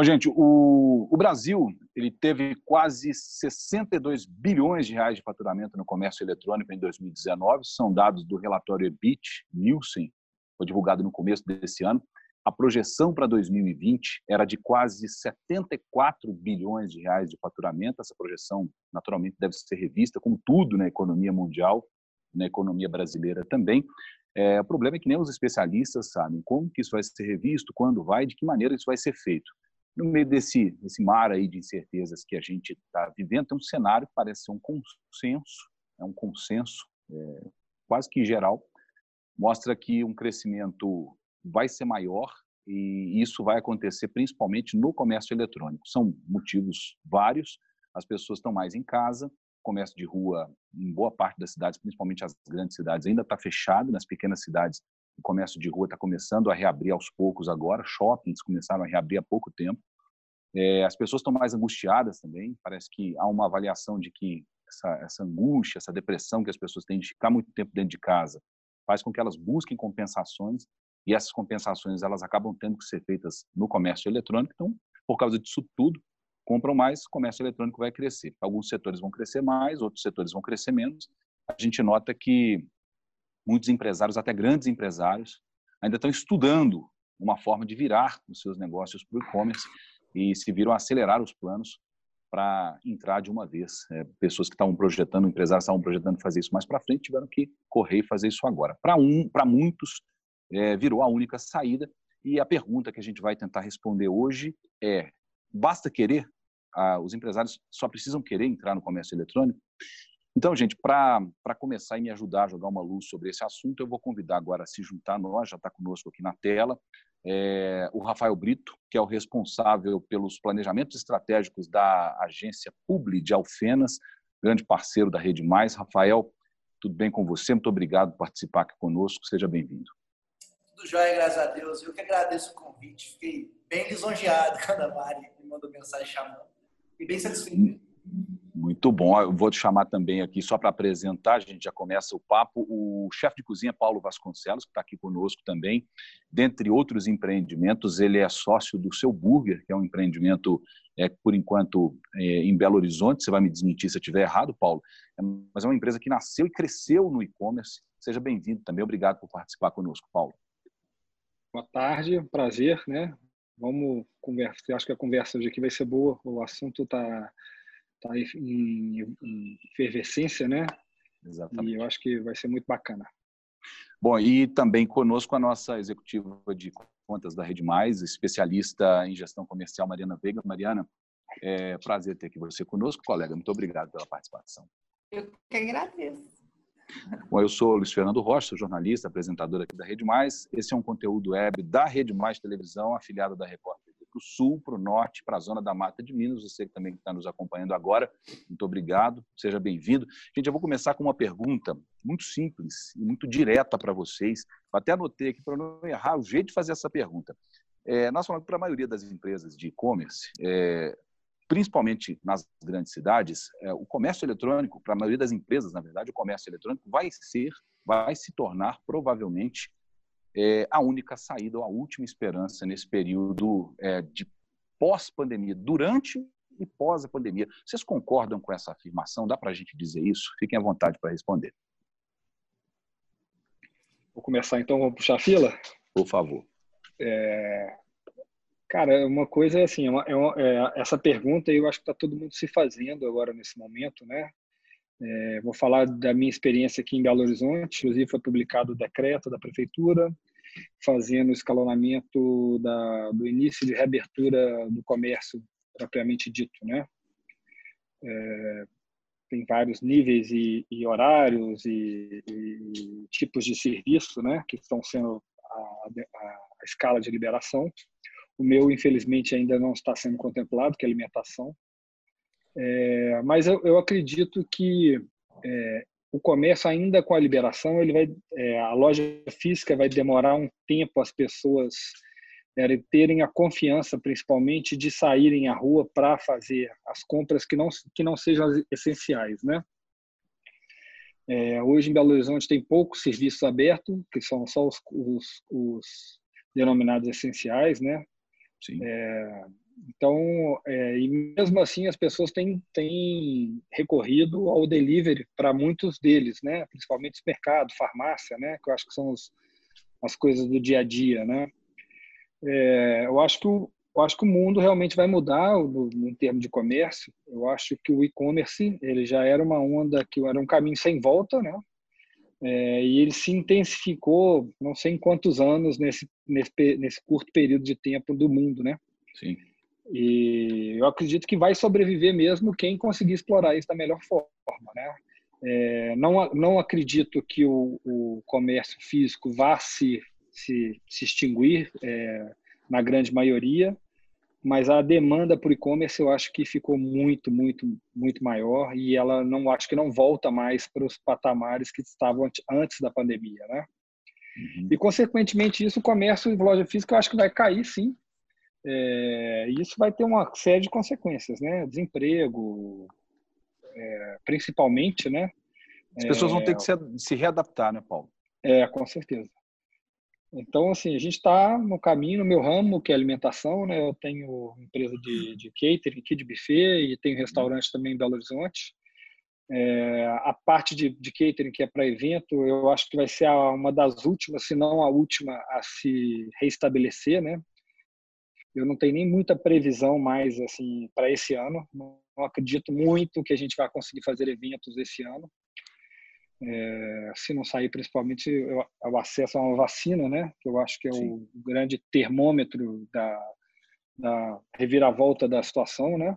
Bom, gente, o, o, Brasil ele teve quase 62 bilhões de reais de faturamento no comércio eletrônico em 2019. São dados do relatório EBIT Nielsen, foi divulgado no começo desse ano. A projeção para 2020 era de quase 74 bilhões de reais de faturamento. Essa projeção, naturalmente, deve ser revista, como tudo na economia mundial, na economia brasileira também. É, o problema é que nem os especialistas sabem como que isso vai ser revisto, quando vai, de que maneira isso vai ser feito. No meio desse, desse mar aí de incertezas que a gente está vivendo, tem um cenário que parece ser um consenso, é um consenso é, quase que geral, mostra que um crescimento vai ser maior e isso vai acontecer principalmente no comércio eletrônico. São motivos vários. As pessoas estão mais em casa, comércio de rua em boa parte das cidades, principalmente as grandes cidades, ainda está fechado. Nas pequenas cidades, o comércio de rua está começando a reabrir aos poucos agora. Shoppings começaram a reabrir há pouco tempo. É, as pessoas estão mais angustiadas também. Parece que há uma avaliação de que essa, essa angústia, essa depressão que as pessoas têm de ficar muito tempo dentro de casa, faz com que elas busquem compensações e essas compensações elas acabam tendo que ser feitas no comércio eletrônico. Então, por causa disso tudo, compram mais, comércio eletrônico vai crescer. Alguns setores vão crescer mais, outros setores vão crescer menos. A gente nota que muitos empresários, até grandes empresários, ainda estão estudando uma forma de virar os seus negócios para o e-commerce e se viram acelerar os planos para entrar de uma vez. É, pessoas que estavam projetando, empresários estavam projetando fazer isso mais para frente, tiveram que correr e fazer isso agora. Para um, para muitos, é, virou a única saída. E a pergunta que a gente vai tentar responder hoje é: basta querer? Ah, os empresários só precisam querer entrar no comércio eletrônico? Então, gente, para começar e me ajudar a jogar uma luz sobre esse assunto, eu vou convidar agora a se juntar a nós, já está conosco aqui na tela, é, o Rafael Brito, que é o responsável pelos planejamentos estratégicos da agência Publi de Alfenas, grande parceiro da Rede Mais. Rafael, tudo bem com você? Muito obrigado por participar aqui conosco. Seja bem-vindo. Tudo jóia, graças a Deus. Eu que agradeço o convite. Fiquei bem lisonjeado quando a Mari me mandou mensagem chamando. Fiquei bem satisfeito. Muito bom. Eu vou te chamar também aqui só para apresentar, a gente já começa o papo, o chefe de cozinha Paulo Vasconcelos, que está aqui conosco também. Dentre outros empreendimentos, ele é sócio do Seu Burger, que é um empreendimento, é, por enquanto, é, em Belo Horizonte. Você vai me desmentir se eu estiver errado, Paulo. É, mas é uma empresa que nasceu e cresceu no e-commerce. Seja bem-vindo também. Obrigado por participar conosco, Paulo. Boa tarde, prazer, né? Vamos conversar. Eu acho que a conversa hoje aqui vai ser boa. O assunto está está em, em efervescência, né? Exatamente. E eu acho que vai ser muito bacana. Bom, e também conosco a nossa executiva de contas da Rede Mais, especialista em gestão comercial, Mariana Veiga. Mariana, é prazer ter aqui você conosco, colega. Muito obrigado pela participação. Eu que agradeço. Bom, eu sou Luiz Fernando Rocha, jornalista, apresentador aqui da Rede Mais. Esse é um conteúdo web da Rede Mais Televisão, afiliado da Record para o sul, para o norte, para a zona da Mata de Minas. Você que também está nos acompanhando agora, muito obrigado, seja bem-vindo. Gente, eu vou começar com uma pergunta muito simples e muito direta para vocês. Até anotei aqui para não errar o jeito de fazer essa pergunta. É, nós falamos para a maioria das empresas de e-commerce, é, principalmente nas grandes cidades, é, o comércio eletrônico, para a maioria das empresas, na verdade, o comércio eletrônico vai ser, vai se tornar provavelmente é a única saída ou a última esperança nesse período é, de pós-pandemia, durante e pós a pandemia. Vocês concordam com essa afirmação? Dá para a gente dizer isso? Fiquem à vontade para responder. Vou começar então, vamos puxar a fila? Por favor. É... Cara, uma coisa é assim, é uma, é uma, é, essa pergunta eu acho que está todo mundo se fazendo agora nesse momento, né? É, vou falar da minha experiência aqui em Belo Horizonte, inclusive foi publicado o decreto da prefeitura, fazendo o escalonamento da, do início de reabertura do comércio propriamente dito, né? É, tem vários níveis e, e horários e, e, tipos de serviço, né, que estão sendo a, a, a, escala de liberação. O meu, infelizmente, ainda não está sendo contemplado, que é alimentação. É, mas eu, eu, acredito que é, o comércio ainda com a liberação, ele vai, é, a loja física vai demorar um tempo as pessoas é, terem a confiança, principalmente, de saírem à rua para fazer as compras que não que não sejam essenciais, né? É, hoje em Belo Horizonte tem poucos serviços abertos, que são só os, os, os denominados essenciais, né? Então, é, e mesmo assim as pessoas têm, têm recorrido ao delivery para muitos deles, né? Principalmente supermercado, farmácia, né? Que eu acho que são os, as coisas do dia a dia, né? É, eu acho que o, eu acho que o mundo realmente vai mudar no, no termo de comércio. Eu acho que o e-commerce ele já era uma onda que era um caminho sem volta, né? É, e ele se intensificou, não sei em quantos anos nesse, nesse nesse curto período de tempo do mundo, né? Sim. E eu acredito que vai sobreviver mesmo quem conseguir explorar isso da melhor forma, né? É, não, não acredito que o, o comércio físico vá se, se, se extinguir é, na grande maioria, mas a demanda por e-commerce eu acho que ficou muito, muito, muito maior e ela não acho que não volta mais para os patamares que estavam antes da pandemia, né? Uhum. E consequentemente isso, o comércio e loja física eu acho que vai cair, sim, é, e isso vai ter uma série de consequências, né? Desemprego, é, principalmente, né? As pessoas vão ter que se, se readaptar, né, Paulo? É, com certeza. Então, assim, a gente está no caminho, no meu ramo, que é alimentação, né? Eu tenho empresa de, de catering aqui, de buffet, e tenho restaurante também em Belo Horizonte. É, a parte de, de, catering, que é para evento, eu acho que vai ser a, uma das últimas, se não a última, a se reestabelecer, né? Eu não tenho nem muita previsão mais assim para esse ano. Não, acredito muito que a gente vai conseguir fazer eventos esse ano. É, se não sair principalmente o acesso a uma vacina, né? Que eu acho que é Sim. o grande termômetro da, da reviravolta da situação, né?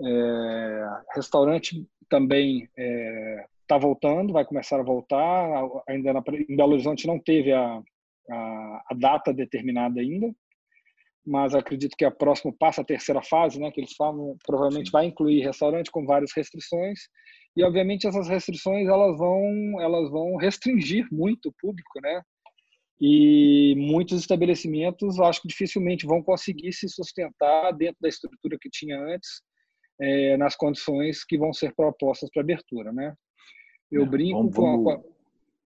É, restaurante também está é, tá voltando, vai começar a voltar. Ainda na, em Belo Horizonte não teve a, a, a data determinada ainda, mas acredito que a próximo passo, a terceira fase, né, que eles falam, provavelmente Sim. vai incluir restaurante com várias restrições e obviamente essas restrições elas vão elas vão restringir muito o público, né? E muitos estabelecimentos acho que dificilmente vão conseguir se sustentar dentro da estrutura que tinha antes, é, nas condições que vão ser propostas para abertura, né? Eu é, brinco vamos, com, a,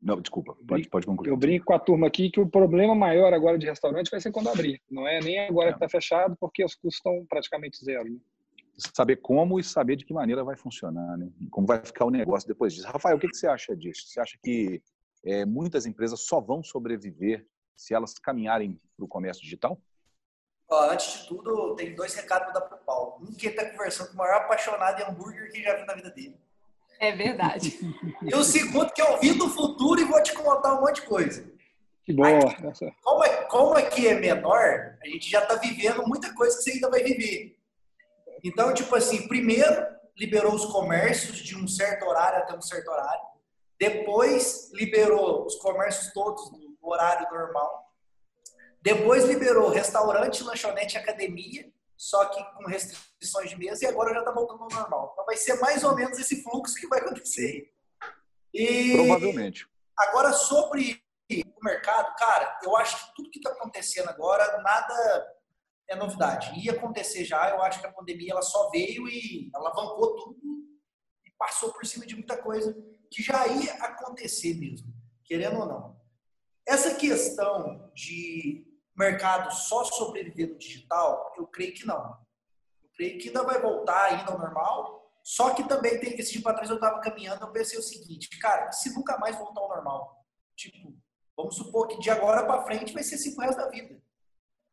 não, desculpa, pode, pode concluir. Eu brinco com a turma aqui que o problema maior agora de restaurante vai ser quando abrir. Não é nem agora é. que está fechado, porque os custos estão praticamente zero. Né? Saber como e saber de que maneira vai funcionar, né? Como vai ficar o negócio depois disso. Rafael, o que, que você acha disso? Você acha que é, muitas empresas só vão sobreviver se elas caminharem para o comércio digital? Ó, antes de tudo, tem dois recados para dar para o Paulo. Um que está conversando com o maior apaixonado em hambúrguer que já viu na vida dele. É verdade. E o segundo, que eu vi do futuro e vou te contar um monte de coisa. Que boa. Aqui, como, é, como aqui é menor, a gente já está vivendo muita coisa que você ainda vai viver. Então, tipo assim, primeiro liberou os comércios de um certo horário até um certo horário. Depois liberou os comércios todos no horário normal. Depois liberou restaurante, lanchonete, academia só que com restrições de mesa, e agora já está voltando ao normal. Então vai ser mais ou menos esse fluxo que vai acontecer. E Provavelmente. Agora, sobre o mercado, cara, eu acho que tudo que está acontecendo agora, nada é novidade. Ia acontecer já, eu acho que a pandemia ela só veio e alavancou tudo e passou por cima de muita coisa que já ia acontecer mesmo, querendo ou não. Essa questão de mercado só sobreviver no digital? Eu creio que não. Eu creio que ainda vai voltar ainda ao normal. Só que também tem esse tipo atrás eu estava caminhando, eu pensei o seguinte, cara, se nunca mais voltar ao normal, tipo, vamos supor que de agora para frente vai ser cinco reais da vida.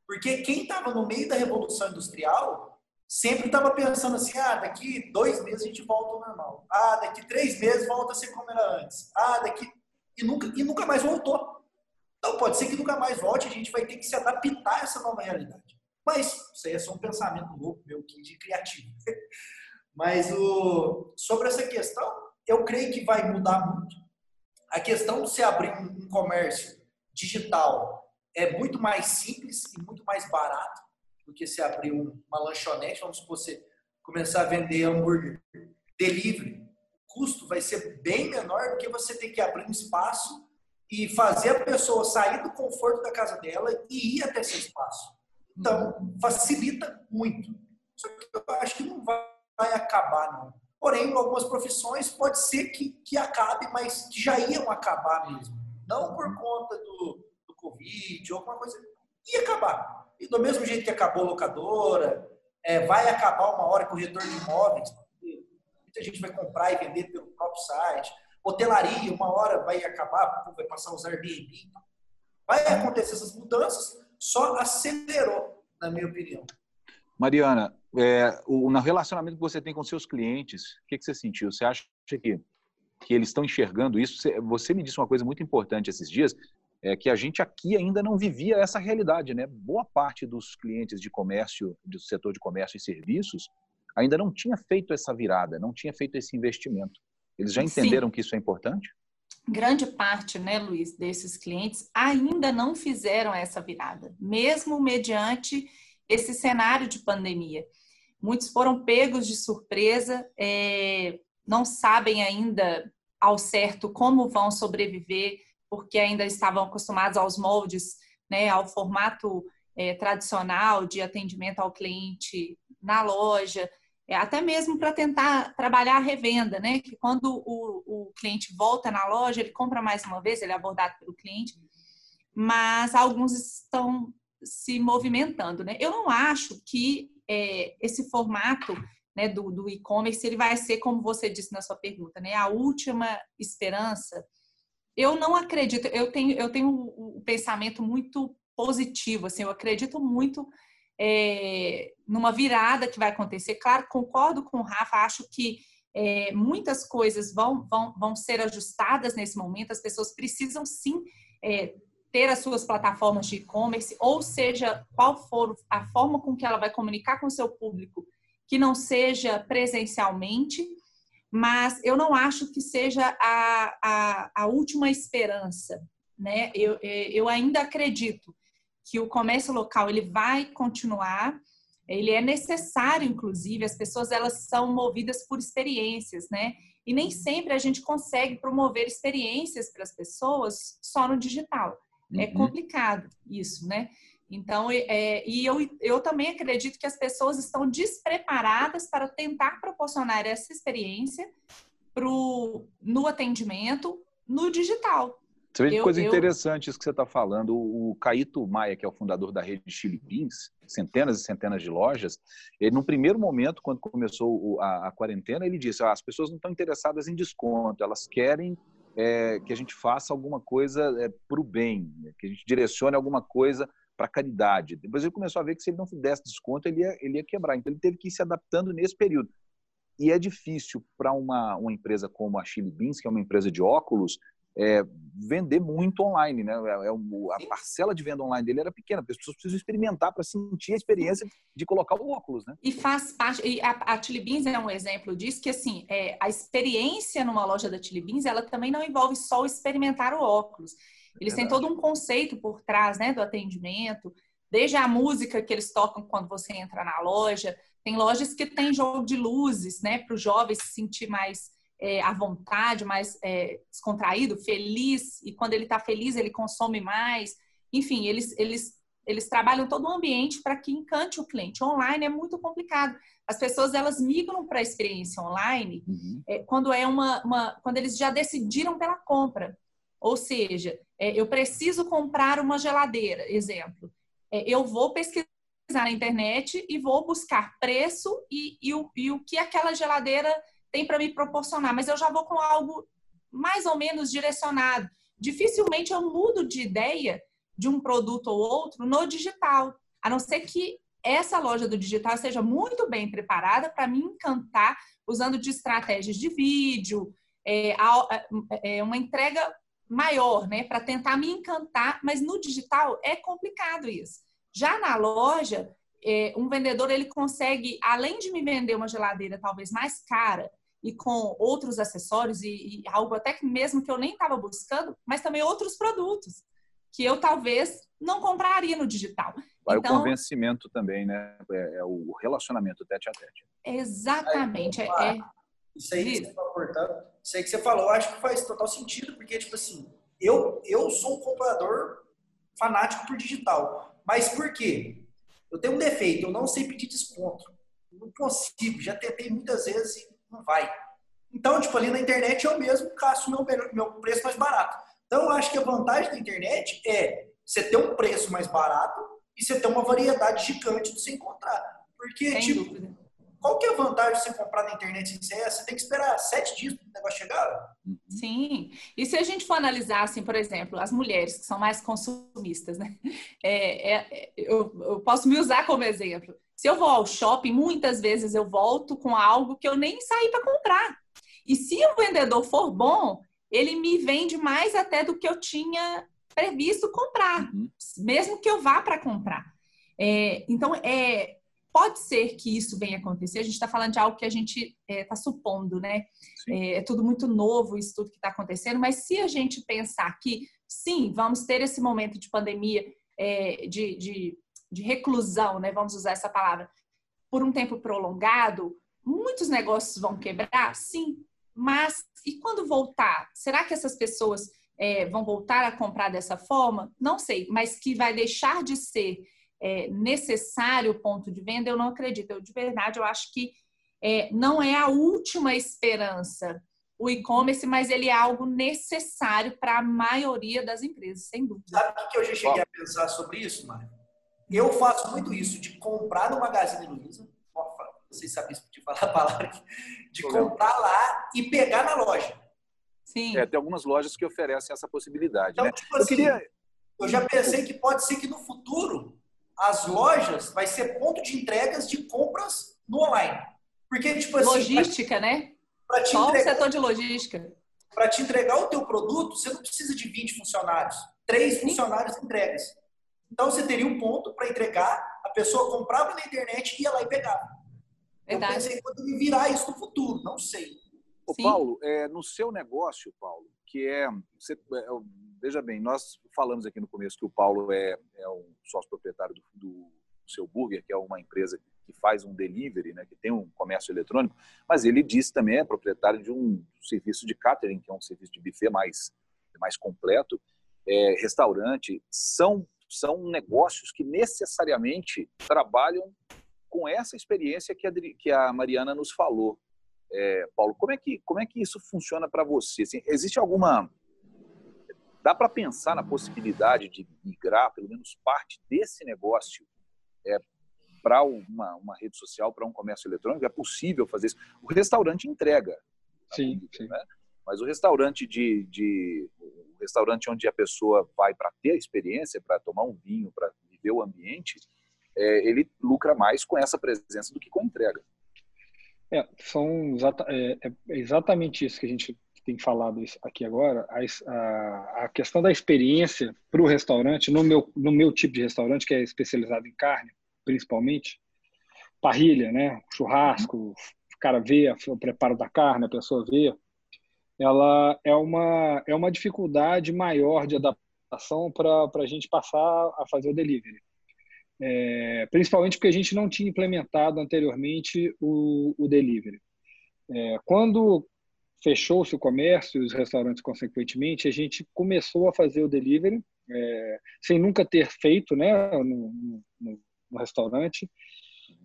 Porque quem estava no meio da revolução industrial sempre estava pensando assim, ah, daqui dois meses a gente volta ao normal. Ah, daqui três meses volta a ser como era antes. Ah, daqui e nunca e nunca mais voltou. Então, pode ser que nunca mais volte, a gente vai ter que se adaptar a essa nova realidade. Mas isso aí é só um pensamento louco meu que de criativo. Mas o, sobre essa questão, eu creio que vai mudar muito. A questão de se abrir um, comércio digital é muito mais simples e muito mais barato do que se abrir uma lanchonete. Vamos supor, você começar a vender hambúrguer delivery. O custo vai ser bem menor do que você ter que abrir um espaço e fazer a pessoa sair do conforto da casa dela e ir até esse espaço. Então, facilita muito. Só que eu acho que não vai acabar, não. Porém, em algumas profissões pode ser que, que acabe, mas que já iam acabar mesmo. Não por conta do, do Covid ou alguma coisa. Ia acabar. E do mesmo jeito que acabou a locadora, é, vai acabar uma hora o retorno de imóveis, muita gente vai comprar e vender pelo próprio site. Hotelaria, uma hora vai acabar, vai passar a usar Airbnb. Vai acontecer essas mudanças, só acelerou, na minha opinião. Mariana, é, o, no relacionamento que você tem com seus clientes, o que, que você sentiu? Você acha que, que eles estão enxergando isso? Você, você me disse uma coisa muito importante esses dias, é que a gente aqui ainda não vivia essa realidade, né? Boa parte dos clientes de comércio, do setor de comércio e serviços, ainda não tinha feito essa virada, não tinha feito esse investimento. Eles já entenderam Sim. que isso é importante? Grande parte, né, Luiz, desses clientes ainda não fizeram essa virada, mesmo mediante esse cenário de pandemia. Muitos foram pegos de surpresa, é, não sabem ainda ao certo como vão sobreviver, porque ainda estavam acostumados aos moldes, né, ao formato é, tradicional de atendimento ao cliente na loja, é, até mesmo para tentar trabalhar a revenda, né? Que quando o, o cliente volta na loja, ele compra mais uma vez, ele é abordado pelo cliente, mas alguns estão se movimentando, né? Eu não acho que é, esse formato né, do, do e-commerce ele vai ser, como você disse na sua pergunta, né? A última esperança. Eu não acredito. Eu tenho eu tenho um pensamento muito positivo, assim. Eu acredito muito é, numa virada que vai acontecer. Claro, concordo com o Rafa, acho que é, muitas coisas vão, vão, vão ser ajustadas nesse momento, as pessoas precisam sim é, ter as suas plataformas de e-commerce, ou seja, qual for a forma com que ela vai comunicar com o seu público, que não seja presencialmente, mas eu não acho que seja a, a, a última esperança. Né? Eu, eu ainda acredito que o comércio local ele vai continuar, ele é necessário, inclusive, as pessoas elas são movidas por experiências, né? E nem sempre a gente consegue promover experiências para as pessoas só no digital. É uhum. É complicado isso, né? Então, é, e eu, eu também acredito que as pessoas estão despreparadas para tentar proporcionar essa experiência pro, no atendimento no digital. Você vê que coisa eu... interessante isso que você está falando. O Caíto Maia, que é o fundador da rede Chili Beans, centenas e centenas de lojas, ele, no primeiro momento, quando começou a, a quarentena, ele disse: ah, as pessoas não estão interessadas em desconto, elas querem é, que a gente faça alguma coisa é, para o bem, né? que a gente direcione alguma coisa para caridade. Depois ele começou a ver que se ele não desse desconto, ele ia, ele ia quebrar. Então ele teve que ir se adaptando nesse período. E é difícil para uma, uma empresa como a Chili Beans, que é uma empresa de óculos, é, vender muito online, né? É, é a parcela de venda online dele era pequena, as pessoas precisam experimentar para sentir a experiência de colocar o óculos, né? E faz parte, e a, a Chili Beans é um exemplo disso, que assim, é, a experiência numa loja da Chili Beans, ela também não envolve só experimentar o óculos. Eles têm todo um conceito por trás, né, do atendimento, desde a música que eles tocam quando você entra na loja, tem lojas que tem jogo de luzes, né, para os jovens se sentir mais é, à vontade, mais é, descontraído, feliz, e quando ele está feliz, ele consome mais. Enfim, eles, eles, eles trabalham todo o ambiente para que encante o cliente. Online é muito complicado. As pessoas elas migram para a experiência online uhum. é, quando é uma, uma, quando eles já decidiram pela compra. Ou seja, é, eu preciso comprar uma geladeira, exemplo. É, eu vou pesquisar na internet e vou buscar preço e, e, o, e o que aquela geladeira tem para me proporcionar, mas eu já vou com algo mais ou menos direcionado. Dificilmente eu mudo de ideia de um produto ou outro no digital, a não ser que essa loja do digital seja muito bem preparada para me encantar usando de estratégias de vídeo, é, é uma entrega maior, né, para tentar me encantar, mas no digital é complicado isso. Já na loja, é, um vendedor ele consegue, além de me vender uma geladeira talvez mais cara, e com outros acessórios e, e algo até que mesmo que eu nem estava buscando, mas também outros produtos que eu talvez não compraria no digital. Vai então, o convencimento também, né? É, é, o relacionamento tete a tete. Exatamente. Aí, é, é, isso aí que você tá isso aí que você falou, acho que faz total sentido, porque, tipo assim, eu, eu sou um comprador fanático por digital. Mas por quê? Eu tenho um defeito, eu não sei pedir desconto. Não consigo, já tentei muitas vezes não vai. Então, tipo, ali na internet eu mesmo caço meu, meu preço mais barato. Então, eu acho que a vantagem da internet é você ter um preço mais barato e você ter uma variedade gigante de se encontrar. Porque, Sem tipo, dúvida. qual que é a vantagem de você comprar na internet Você tem que esperar sete dias para o negócio chegar. Uhum. Sim. E se a gente for analisar, assim, por exemplo, as mulheres que são mais consumistas, né? É, é, eu, eu posso me usar como exemplo. Se eu vou ao shopping, muitas vezes eu volto com algo que eu nem saí para comprar. E se o vendedor for bom, ele me vende mais até do que eu tinha previsto comprar, uhum. mesmo que eu vá para comprar. É, então, é, pode ser que isso venha acontecer. A gente está falando de algo que a gente está é, tá supondo, né? É, é, tudo muito novo, isso tudo que está acontecendo. Mas se a gente pensar que, sim, vamos ter esse momento de pandemia, é, de, de, de reclusão, né? Vamos usar essa palavra, por um tempo prolongado, muitos negócios vão quebrar, sim. Mas e quando voltar? Será que essas pessoas é, vão voltar a comprar dessa forma? Não sei, mas que vai deixar de ser é, necessário o ponto de venda, eu não acredito. Eu, de verdade, eu acho que é, não é a última esperança o e-commerce, mas ele é algo necessário para a maioria das empresas, sem dúvida. Sabe o que eu já cheguei a pensar sobre isso, Mário? Eu faço muito isso, de comprar no Magazine Luiza, vocês sabem de falar a palavra, de comprar lá e pegar na loja. Sim. É, tem algumas lojas que oferecem essa possibilidade. Então, né? tipo assim, eu, queria... eu já pensei que pode ser que no futuro as lojas vai ser ponto de entregas de compras no online. Porque, tipo assim. Logística, pra, né? Pra te Só entregar, o setor de logística. Para te entregar o teu produto, você não precisa de 20 funcionários. Três funcionários entregas. Então, você teria um ponto para entregar, a pessoa comprava na internet e ia lá e pegava. Verdade. Eu pensei, quando me virar isso no futuro, não sei. Ô, Paulo, é, no seu negócio, Paulo, que é, você, é, Veja bem, nós falamos aqui no começo que o Paulo é, é o sócio proprietário do, do seu burger, que é uma empresa que faz um delivery, né, que tem um comércio eletrônico, mas ele disse também é proprietário de um serviço de catering, que é um serviço de buffet mais mais completo, é, restaurante, são são negócios que necessariamente trabalham com essa experiência que a, que a Mariana nos falou. É, Paulo, como é que como é que isso funciona para você? Assim, existe alguma Dá para pensar na possibilidade de migrar pelo menos parte desse negócio é, para uma, uma rede social, para um comércio eletrônico? É possível fazer isso. O restaurante entrega. Sim, comida, sim. Né? Mas o restaurante de, de o restaurante onde a pessoa vai para ter a experiência, para tomar um vinho, para viver o ambiente, é, ele lucra mais com essa presença do que com a entrega. É, são exata, é, é exatamente isso que a gente tem falado aqui agora, a, a questão da experiência para o restaurante, no meu, no meu tipo de restaurante, que é especializado em carne, principalmente, parrilha, né? churrasco, o cara vê o preparo da carne, a pessoa vê, ela é uma, é uma dificuldade maior de adaptação para a gente passar a fazer o delivery. É, principalmente porque a gente não tinha implementado anteriormente o, o delivery. É, quando fechou-se o comércio e os restaurantes, consequentemente, a gente começou a fazer o delivery, é, sem nunca ter feito né, no, no, no, restaurante.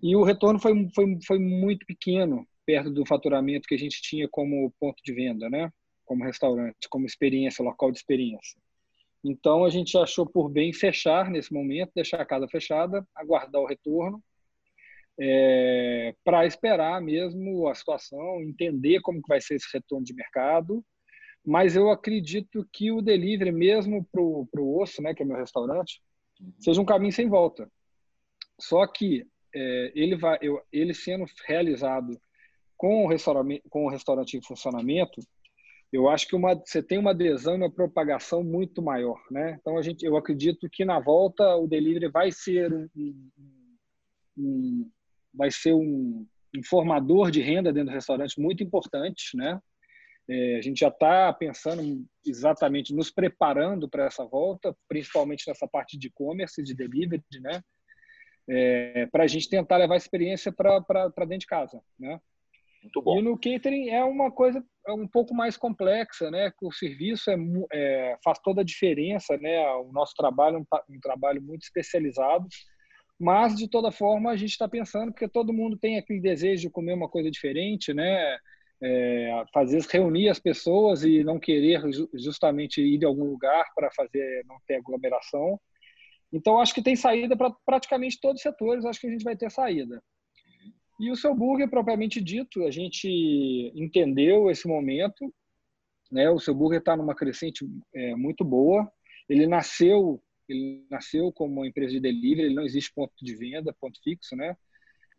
E o retorno foi, foi, foi muito pequeno, perto do faturamento que a gente tinha como ponto de venda, né? como restaurante, como experiência, local de experiência. Então, a gente achou por bem fechar nesse momento, deixar a casa fechada, aguardar o retorno é, para esperar mesmo a situação, entender como que vai ser esse retorno de mercado. Mas eu acredito que o delivery, mesmo para o Osso, né, que é meu restaurante, seja um caminho sem volta. Só que é, ele, vai, eu, ele sendo realizado com o, restaurante, com o restaurante em funcionamento, eu acho que uma, você tem uma adesão e uma propagação muito maior, né? Então a gente, eu acredito que na volta o delivery vai ser um, um, vai ser um, um formador de renda dentro do restaurante muito importante, né? É, a gente já está pensando exatamente, nos preparando para essa volta, principalmente nessa parte de e-commerce, de delivery, né? É, para a gente tentar levar a experiência para dentro de casa, né? Muito bom. E no catering é uma coisa é um pouco mais complexa, né? O serviço é, é, faz toda a diferença, né? O nosso trabalho é um, um trabalho muito especializado mas, de toda forma, a gente está pensando, porque todo mundo tem aquele desejo de comer uma coisa diferente, né? É, fazer reunir as pessoas e não querer justamente ir de algum lugar para fazer não ter aglomeração. Então, acho que tem saída para praticamente todos os setores, acho que a gente vai ter saída. E o seu burger, propriamente dito, a gente entendeu esse momento, né? O seu burger está numa crescente é, muito boa. Ele nasceu, ele nasceu como uma empresa de delivery. Ele não existe ponto de venda, ponto fixo, né?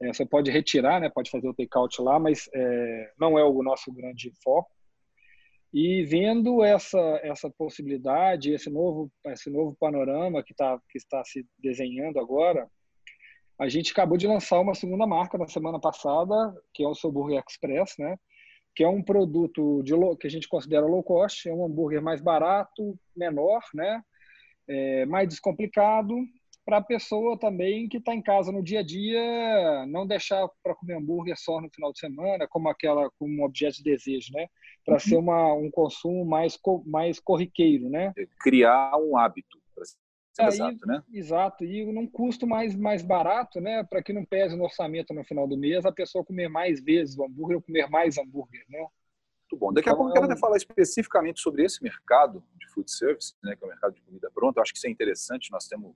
É, você pode retirar, né? Pode fazer o takeout lá, mas é, não é o nosso grande foco. E vendo essa essa possibilidade, esse novo esse novo panorama que tá que está se desenhando agora, a gente acabou de lançar uma segunda marca na semana passada, que é o seu Burger Express, né? Que é um produto de que a gente considera low cost, é um hambúrguer mais barato, menor, né? É, mais descomplicado para a pessoa também que está em casa no dia a dia, não deixar para comer hambúrguer só no final de semana, como aquela como um objeto de desejo, né? Para uhum. ser uma, um consumo mais mais corriqueiro, né? Criar um hábito. É, exato, né? Exato, e num custo mais, mais barato, né? Para que não pese no orçamento no final do mês, a pessoa comer mais vezes o hambúrguer ou comer mais hambúrguer, né? Muito bom. Daqui a então, pouco eu quero é um... falar especificamente sobre esse mercado de food service, né, que é o mercado de comida pronta. Eu acho que isso é interessante. Nós temos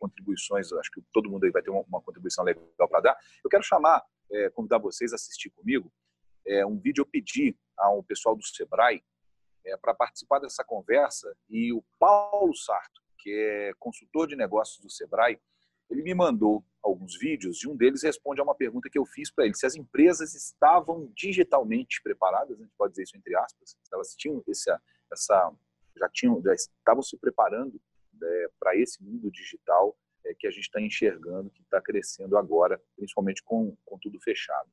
contribuições, acho que todo mundo aí vai ter uma, uma contribuição legal para dar. Eu quero chamar, é, convidar vocês a assistir comigo é, um vídeo. Eu pedi ao pessoal do Sebrae é, para participar dessa conversa e o Paulo Sarto, que é consultor de negócios do Sebrae, ele me mandou alguns vídeos e um deles responde a uma pergunta que eu fiz para ele: se as empresas estavam digitalmente preparadas, a gente pode dizer isso entre aspas, se elas tinham essa, essa já tinham, já estavam se preparando é, para esse mundo digital é, que a gente está enxergando, que está crescendo agora, principalmente com, com tudo fechado.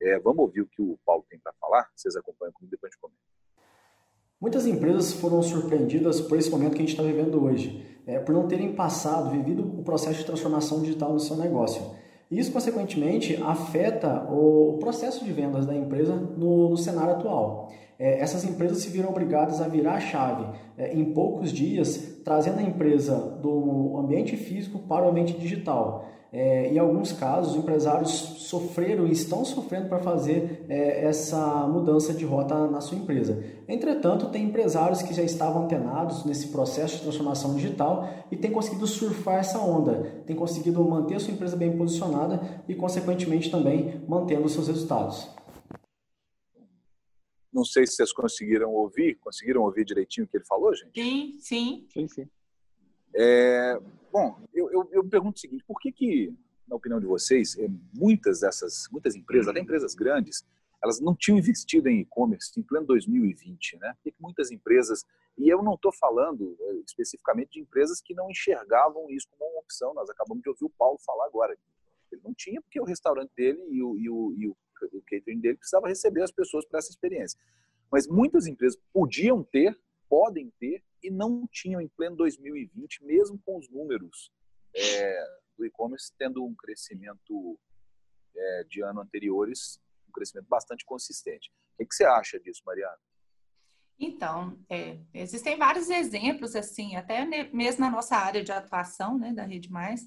É, vamos ouvir o que o Paulo tem para falar? Vocês acompanham comigo, depois a gente comenta. Muitas empresas foram surpreendidas por esse momento que a gente está vivendo hoje, é, por não terem passado, vivido o processo de transformação digital no seu negócio. Isso, consequentemente, afeta o processo de vendas da empresa no, no cenário atual. É, essas empresas se viram obrigadas a virar a chave é, em poucos dias, trazendo a empresa do ambiente físico para o ambiente digital. É, em alguns casos, os empresários sofreram e estão sofrendo para fazer é, essa mudança de rota na sua empresa. Entretanto, tem empresários que já estavam antenados nesse processo de transformação digital e têm conseguido surfar essa onda, têm conseguido manter a sua empresa bem posicionada e, consequentemente, também mantendo os seus resultados. Não sei se vocês conseguiram ouvir, conseguiram ouvir direitinho o que ele falou, gente? Sim, sim. Sim, sim. É, bom, eu, eu, eu, pergunto o seguinte: por que, que na opinião de vocês, é, muitas dessas, muitas empresas, até empresas grandes, elas não tinham investido em e-commerce em pleno 2020, né? Por que muitas empresas, e eu não estou falando é, especificamente de empresas que não enxergavam isso como uma opção, nós acabamos de ouvir o Paulo falar agora. Ele não tinha, porque o restaurante dele e o, e o, e o o catering dele precisava receber as pessoas para essa experiência. Mas muitas empresas podiam ter, podem ter, e não tinham em pleno 2020, mesmo com os números é, do e-commerce tendo um crescimento é, de ano anteriores, um crescimento bastante consistente. O que, que você acha disso, Mariana? Então, é, existem vários exemplos, assim, até mesmo na nossa área de atuação, né, da Rede Mais,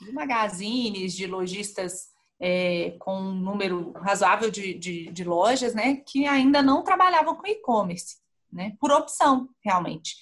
de magazines, de lojistas é, com um número razoável de, de, de, lojas, né, que ainda não trabalhavam com e-commerce, né, por opção, realmente.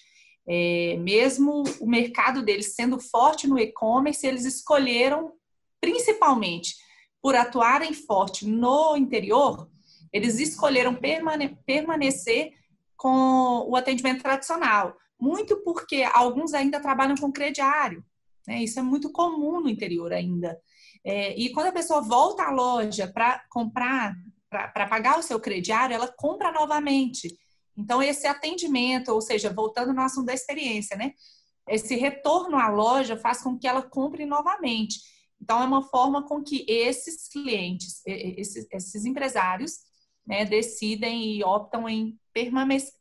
É, mesmo o mercado deles sendo forte no e-commerce, eles escolheram, principalmente por atuarem forte no interior, eles escolheram permane permanecer com o atendimento tradicional, muito porque alguns ainda trabalham com crediário, né, isso é muito comum no interior ainda. É, e quando a pessoa volta à loja para comprar, para pagar o seu crediário, ela compra novamente. Então, esse atendimento, ou seja, voltando no assunto da experiência, né? Esse retorno à loja faz com que ela compre novamente. Então, é uma forma com que esses clientes, esses, esses empresários, né, decidem e optam em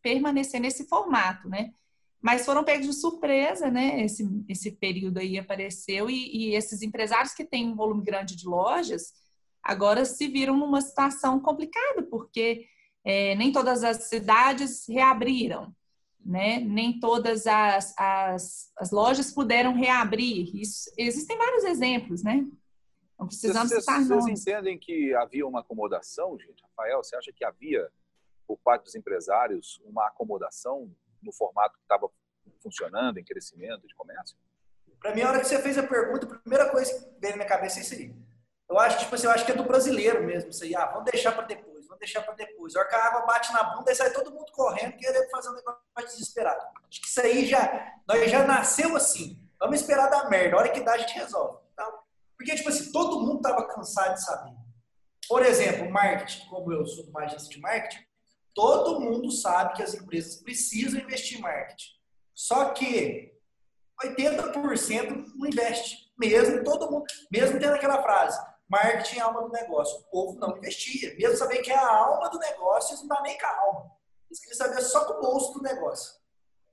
permanecer nesse formato, né? mas foram pegos de surpresa, né? Esse, esse período aí apareceu e, e, esses empresários que têm um volume grande de lojas agora se viram numa situação complicada, porque é, nem todas as cidades reabriram, né? Nem todas as, as, as lojas puderam reabrir. Isso, existem vários exemplos, né? Não precisamos vocês, citar Vocês entendem que havia uma acomodação, gente? Rafael, você acha que havia, por parte dos empresários, uma acomodação no formato que estava funcionando, em crescimento de comércio? Para mim, a hora que você fez a pergunta, a primeira coisa que veio na minha cabeça é isso aí. Eu acho, tipo assim, eu acho que é do brasileiro mesmo isso aí. Ah, vamos deixar para depois, vamos deixar para depois. A hora que a água bate na bunda, aí sai todo mundo correndo, querendo fazer um negócio desesperado. Acho que isso aí já, nós já nasceu assim. Vamos esperar da merda. A hora que dá, a gente resolve. Tá? Porque, tipo assim, todo mundo tava cansado de saber. Por exemplo, marketing, como eu sou uma agência de marketing, todo mundo sabe que as empresas precisam investir em marketing. Só que 80% não investe. Mesmo todo mundo, mesmo tendo aquela frase, marketing é a alma do negócio. O povo não investia. Mesmo saber que é a alma do negócio, eles não dá nem com a alma. Eles queriam saber só com o bolso do negócio.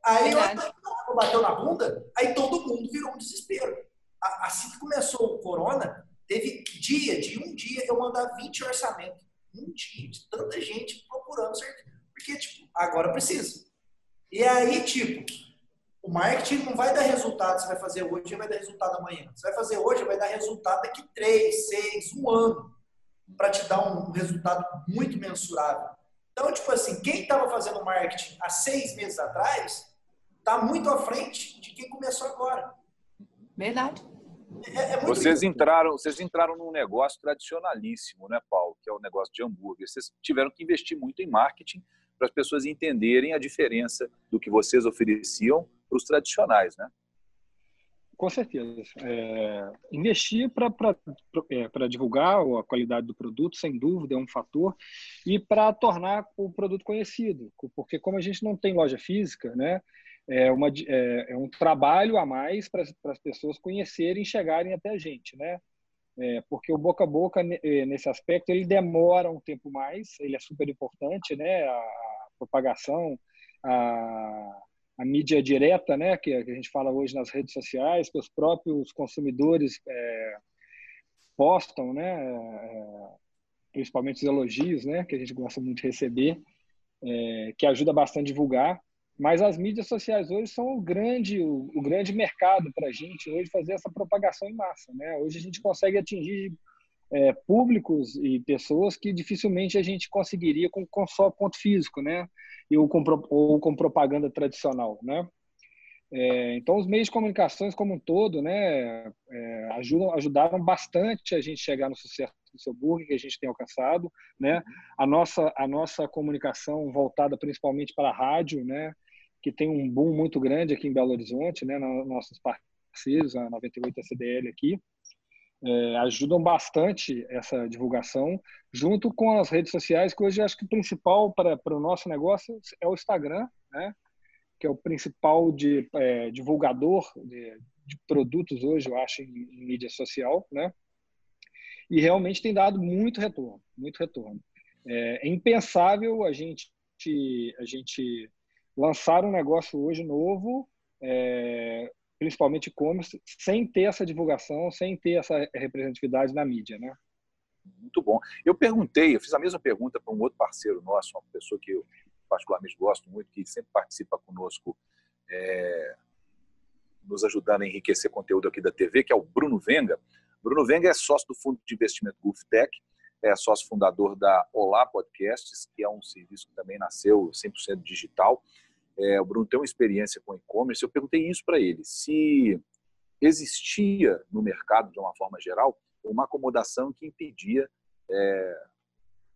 Aí eu bateu na bunda, aí todo mundo virou um desespero. Assim que começou o corona, teve dia, de um dia, eu mandar 20 orçamentos. Um dia, de tanta gente procurando certeza. Porque, tipo, agora precisa. E aí, tipo, o marketing não vai dar resultado, você vai fazer hoje, vai dar resultado amanhã. Você vai fazer hoje, vai dar resultado daqui três, seis, um ano, para te dar um resultado muito mensurável. Então, tipo assim, quem estava fazendo marketing há seis meses atrás, está muito à frente de quem começou agora. Verdade. É, é vocês entraram, vocês entraram num negócio tradicionalíssimo, né, Paulo? Que é o negócio de hambúrguer. Vocês tiveram que investir muito em marketing para as pessoas entenderem a diferença do que vocês ofereciam para os tradicionais, né? Com certeza. É, investir para é, divulgar a qualidade do produto, sem dúvida, é um fator, e para tornar o produto conhecido. Porque como a gente não tem loja física, né, é, uma, é, é um trabalho a mais para as pessoas conhecerem e chegarem até a gente. Né? É, porque o boca a boca, é, nesse aspecto, ele demora um tempo mais, ele é super importante, né? a propagação, a a mídia direta, né, que a gente fala hoje nas redes sociais, que os próprios consumidores é, postam, né, é, principalmente os elogios, né, que a gente gosta muito de receber, é, que ajuda bastante a divulgar. Mas as mídias sociais hoje são o grande, o, o grande mercado para a gente hoje fazer essa propagação em massa. Né? Hoje a gente consegue atingir é, públicos e pessoas que dificilmente a gente conseguiria com, com só ponto físico, né? E, ou, com, ou com propaganda tradicional, né? É, então, os meios de comunicações como um todo, né, é, ajudam, ajudaram bastante a gente chegar no sucesso do seu burger que a gente tem alcançado, né? A nossa a nossa comunicação voltada principalmente para a rádio, né, que tem um boom muito grande aqui em Belo Horizonte, né, nossos parceiros, a 98 SDL aqui, é, ajudam bastante essa divulgação, junto com as redes sociais, que hoje acho que o principal para, para o nosso negócio é o Instagram, né? que é o principal de, é, divulgador de, de, produtos hoje, eu acho, em, em, mídia social, né? E realmente tem dado muito retorno, muito retorno. É, é impensável a gente, a gente lançar um negócio hoje novo é, principalmente e-commerce, sem ter essa divulgação, sem ter essa representatividade na mídia, né? Muito bom. Eu perguntei, eu fiz a mesma pergunta para um outro parceiro nosso, uma pessoa que eu particularmente gosto muito, que sempre participa conosco, é, nos ajudando a enriquecer conteúdo aqui da TV, que é o Bruno Venga. Bruno Venga é sócio do Fundo de Investimento GulfTech, é sócio fundador da Olá Podcasts, que é um serviço que também nasceu 100% digital é, o Bruno tem uma experiência com e-commerce, eu perguntei isso para ele, se existia no mercado, de uma forma geral, uma acomodação que impedia é,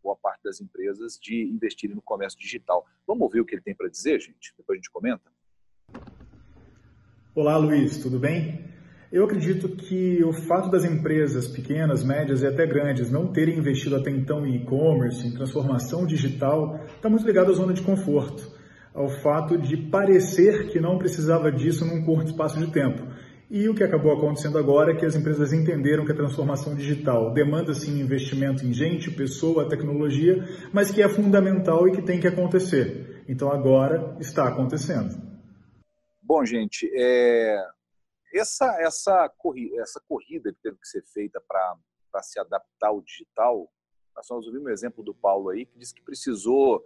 boa parte das empresas de investirem no comércio digital. Vamos ouvir o que ele tem para dizer, gente? Depois a gente comenta. Olá, Luiz, tudo bem? Eu acredito que o fato das empresas pequenas, médias e até grandes não terem investido até então em e-commerce, em transformação digital, está muito ligado à zona de conforto ao fato de parecer que não precisava disso num curto espaço de tempo. E o que acabou acontecendo agora é que as empresas entenderam que a transformação digital demanda sim investimento em gente, pessoa, tecnologia, mas que é fundamental e que tem que acontecer. Então agora está acontecendo. Bom, gente, é... essa, essa, corrida, essa corrida que teve que ser feita para se adaptar ao digital, nós ouvimos o exemplo do Paulo aí, que disse que precisou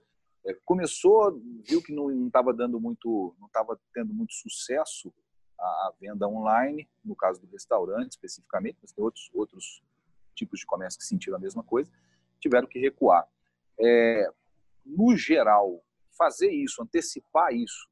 começou, viu que não estava dando muito, não estava tendo muito sucesso a, venda online, no caso do restaurante especificamente, mas tem outros, outros tipos de comércio que sentiram a mesma coisa, tiveram que recuar. É, no geral, fazer isso, antecipar isso,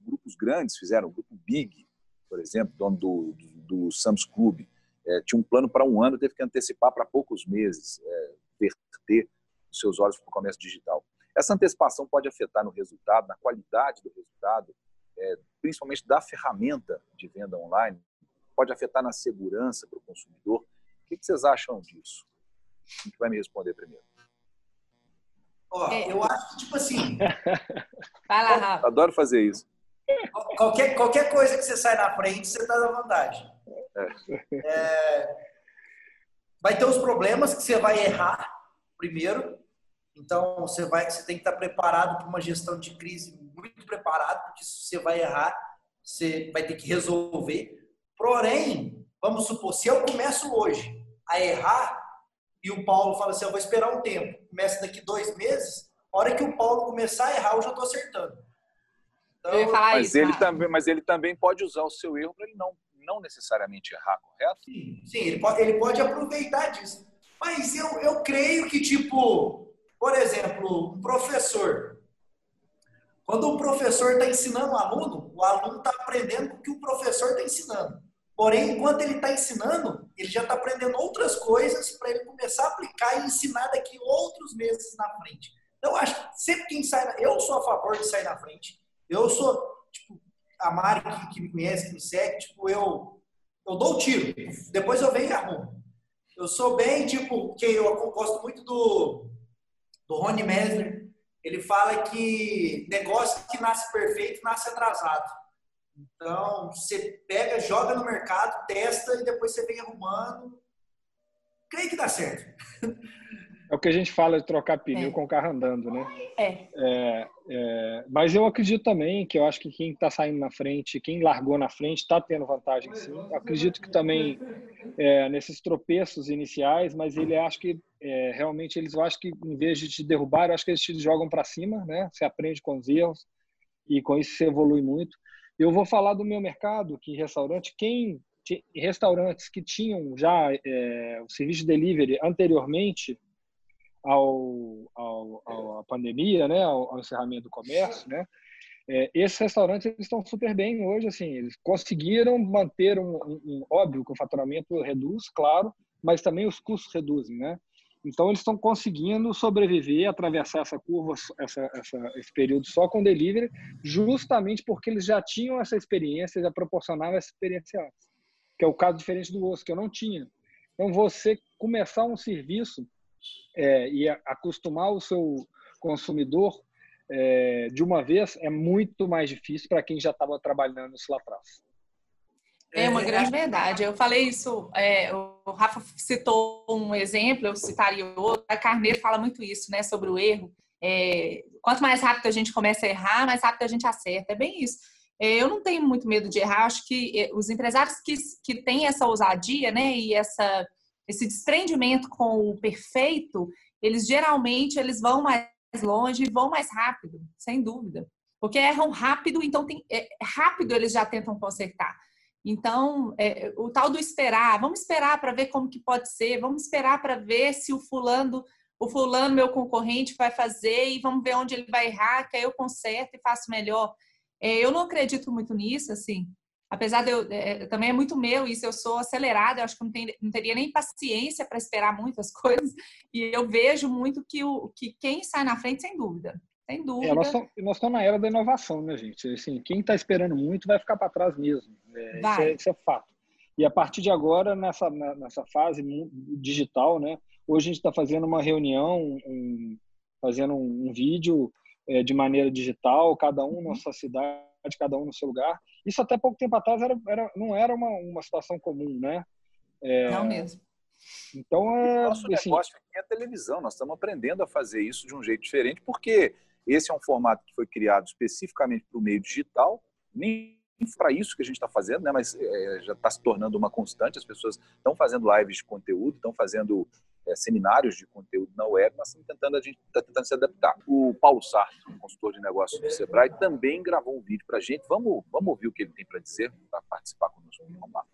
grupos grandes fizeram, o grupo Big por exemplo, dono do, do, do Sam's Club, é, tinha um plano para um ano, teve que antecipar para poucos meses, é, verter seus olhos para o comércio digital. Essa antecipação pode afetar no resultado, na qualidade do resultado, é, principalmente da ferramenta de venda online, pode afetar na segurança para o consumidor. O que vocês acham disso? Quem vai me responder primeiro? Ó, é. eu acho que, tipo assim. Vai lá, Rafa. Adoro fazer isso. Qualquer, qualquer coisa que você sai na frente, você está na vantagem. É. É, vai ter os problemas que você vai errar primeiro. Então, você, vai, você tem que estar preparado para uma gestão de crise muito preparado, porque se você vai errar, você vai ter que resolver. Porém, vamos supor, se eu começo hoje a errar e o Paulo fala assim, eu vou esperar um tempo, começa daqui dois meses, a hora que o Paulo começar a errar, eu já estou acertando. Então, mas, isso, ele também, mas ele também pode usar o seu erro para ele não, não necessariamente errar, correto? Sim, sim ele, pode, ele pode aproveitar disso. Mas eu, eu creio que, tipo, por exemplo, um professor. Quando um professor está ensinando um aluno, o aluno está aprendendo o que o professor está ensinando. Porém, enquanto ele está ensinando, ele já está aprendendo outras coisas para ele começar a aplicar e ensinar daqui outros meses na frente. Então, acho que sempre quem sai, na... eu sou a favor de sair na frente. Eu sou, tipo, a Mari que, que me conhece, que me segue, tipo, eu, eu dou o tiro. Depois eu venho e arrumo. Eu sou bem, tipo, que eu gosto muito do, do Rony Mesner. Ele fala que negócio que nasce perfeito nasce atrasado. Então, você pega, joga no mercado, testa e depois você vem arrumando. Creio que dá certo. É o que a gente fala de trocar pneu é. com o carro andando, né? É. é. é. Mas eu acredito também que eu acho que quem está saindo na frente, quem largou na frente, está tendo vantagem sim. Eu acredito que também é, nesses tropeços iniciais, mas ele acho que é, realmente eles eu acho que em vez de te derrubar, eu acho que eles te jogam para cima, né? Você aprende com os erros e com isso você evolui muito. Eu vou falar do meu mercado, que restaurante, quem restaurantes que tinham já é, o serviço de delivery anteriormente ao, ao, ao à pandemia, né, ao, ao, encerramento do comércio, né, é, esses restaurantes eles estão super bem hoje, assim, eles conseguiram manter um, um, um, óbvio que o faturamento reduz, claro, mas também os custos reduzem, né? Então, eles estão conseguindo sobreviver, atravessar essa curva, essa, essa, esse período só com delivery, justamente porque eles já tinham essa experiência, já proporcionavam essa experiência antes. Que é o caso diferente do osso, que eu não tinha. Então, você começar um serviço é, e acostumar o seu consumidor é, de uma vez é muito mais difícil para quem já estava trabalhando isso lá atrás. É uma grande verdade. Eu falei isso, é, o Rafa citou um exemplo, eu citaria outro. A Carneiro fala muito isso, né, sobre o erro. É, quanto mais rápido a gente começa a errar, mais rápido a gente acerta. É bem isso. É, eu não tenho muito medo de errar. Acho que é, os empresários que, que têm essa ousadia, né, e essa, esse desprendimento com o perfeito, eles geralmente eles vão mais longe e vão mais rápido, sem dúvida. Porque erram rápido, então tem, é, rápido eles já tentam consertar. Então, é, o tal do esperar, vamos esperar para ver como que pode ser, vamos esperar para ver se o fulano, o fulano, meu concorrente, vai fazer e vamos ver onde ele vai errar, que aí eu conserto e faço melhor. É, eu não acredito muito nisso, assim. Apesar de eu, é, também é muito meu isso, eu sou acelerada, eu acho que não, tem, não teria nem paciência para esperar muitas coisas, e eu vejo muito que, o, que quem sai na frente, sem dúvida, sem dúvida. É, nós, estamos, nós estamos na era da inovação, né, gente? Assim, quem está esperando muito vai ficar para trás mesmo. É, isso, é, isso, é, fato. E a partir de agora, nessa, nessa fase digital, né? Hoje a gente está fazendo uma reunião, um, fazendo um, um vídeo é, de maneira digital, cada um na uhum. sua cidade, cada um no seu lugar. Isso até pouco tempo atrás era, era não era uma, uma situação comum, né? É, não mesmo. Então, é, Nosso assim, negócio aqui é a televisão. Nós estamos aprendendo a fazer isso de um jeito diferente, porque esse é um formato que foi criado especificamente para o meio digital, nem para isso que a gente está fazendo, né? mas é, já está se tornando uma constante. As pessoas estão fazendo lives de conteúdo, estão fazendo é, seminários de conteúdo na web, mas estamos tentando, a gente está tentando se adaptar. O Paulo Sarto, consultor de negócios do Sebrae, também gravou um vídeo para a gente. Vamos, vamos ouvir o que ele tem para dizer, para participar conosco. Vamos lá.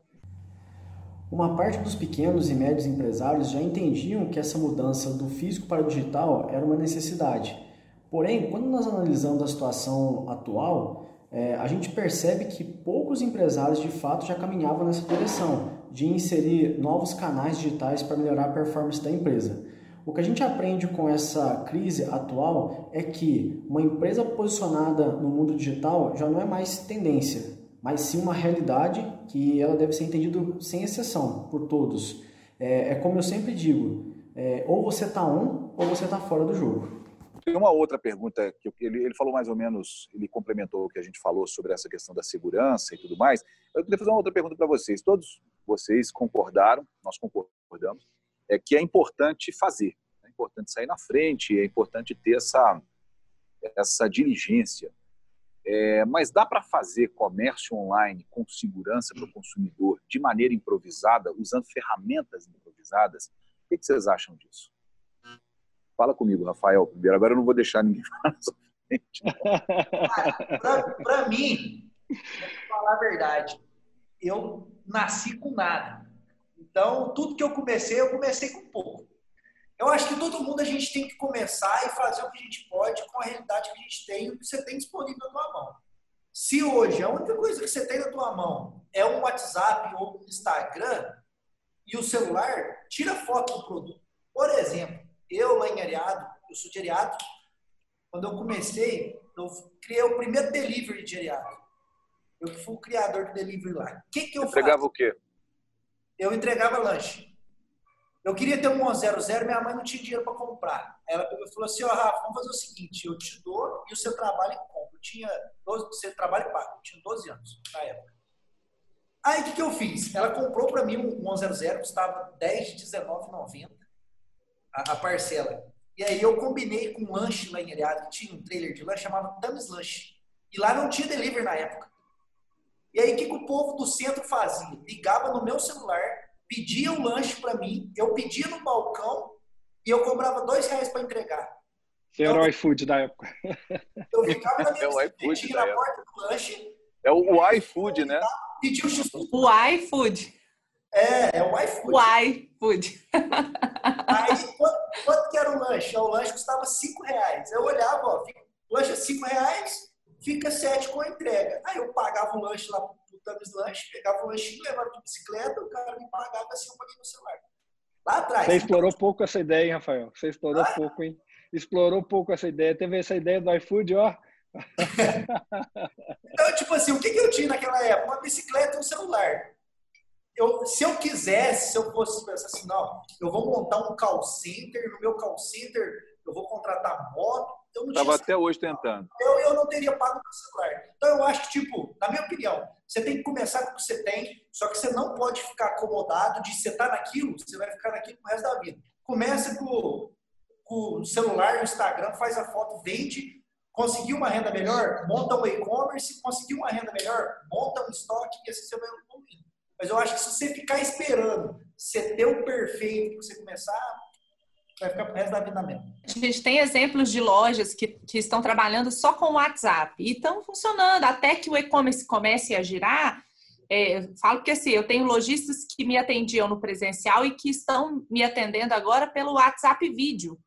Uma parte dos pequenos e médios empresários já entendiam que essa mudança do físico para o digital era uma necessidade Porém, quando nós analisamos a situação atual, é, a gente percebe que poucos empresários de fato já caminhavam nessa direção de inserir novos canais digitais para melhorar a performance da empresa. O que a gente aprende com essa crise atual é que uma empresa posicionada no mundo digital já não é mais tendência, mas sim uma realidade que ela deve ser entendida sem exceção por todos. É, é como eu sempre digo, é, ou você está on ou você está fora do jogo. Tem uma outra pergunta que ele, ele falou mais ou menos, ele complementou o que a gente falou sobre essa questão da segurança e tudo mais. Eu queria fazer uma outra pergunta para vocês. Todos vocês concordaram, nós concordamos, é que é importante fazer, é importante sair na frente, é importante ter essa, essa diligência. É, mas dá para fazer comércio online com segurança para o consumidor de maneira improvisada, usando ferramentas improvisadas? O que, que vocês acham disso? Fala comigo, Rafael, primeiro. Agora eu não vou deixar ninguém falar na sua frente. Para mim, vou falar a verdade, eu nasci com nada. Então, tudo que eu comecei, eu comecei com pouco. Eu acho que todo mundo a gente tem que começar e fazer o que a gente pode com a realidade que a gente tem, o que você tem disponível na tua mão. Se hoje a única coisa que você tem na tua mão é um WhatsApp ou um Instagram e o celular, tira foto do produto. Por exemplo, eu lá em Areado, eu sou de Areado, quando eu comecei, eu criei o primeiro delivery de Areado. Eu fui o criador do delivery lá. O que, que eu Entregava o quê? Eu entregava lanche. Eu queria ter um 100, minha mãe não tinha dinheiro para comprar. Ela falou assim, ó, oh, Rafa, vamos fazer o seguinte, eu te dou e o seu trabalho e compro. Eu tinha 12, você trabalha e paga. Eu tinha 12 anos na época. Aí o que, que eu fiz? Ela comprou para mim um 100, custava 10 de 19,90 a, a, parcela. E aí eu combinei com um lanche lá em Iriado, que tinha um trailer de lanche, chamava Tamis Lanche. E lá não tinha delivery na época. E aí, o que, que o povo do centro fazia? Ligava no meu celular, pedia um lanche para mim, eu pedia no balcão e eu cobrava dois reais para entregar. Você era o iFood da época. Eu ficava na minha é iFood na porta do lanche. É o iFood, né? Pedia o X. O iFood. É, é o iFood. O iFood. Aí, quanto, quanto, que era o lanche? O lanche custava 5 reais. Eu olhava, ó, lanche é 5 reais, fica 7 com a entrega. Aí eu pagava o lanche lá pro Tamis Lanche, pegava o lanchinho, levava de bicicleta, o cara me pagava assim, eu paguei no celular. Lá atrás. Você explorou então, pouco essa ideia, hein, Rafael? Você explorou ah, pouco, hein? Explorou pouco essa ideia. Teve essa ideia do iFood, ó. então, tipo assim, o que, que eu tinha naquela época? Uma bicicleta e um celular. Eu, se eu quisesse, se eu fosse pensar assim, não, eu vou montar um call center, no meu call center eu vou contratar moto, eu não Estava até hoje tentando. Eu, eu não teria pago no celular. Então eu acho que, tipo, na minha opinião, você tem que começar com o que você tem, só que você não pode ficar acomodado de você estar tá naquilo, você vai ficar naquilo pro resto da vida. Começa com, com o celular, o Instagram, faz a foto, vende, conseguiu uma renda melhor, monta um e-commerce, conseguiu uma renda melhor, monta um estoque e assim você vai evoluindo. Mas eu acho que se você ficar esperando você ter o perfeito você começar, vai ficar pro resto da vida mesmo. A gente tem exemplos de lojas que, que estão trabalhando só com o WhatsApp e estão funcionando até que o e-commerce comece a girar. É, falo que assim, eu tenho lojistas que me atendiam no presencial e que estão me atendendo agora pelo WhatsApp vídeo.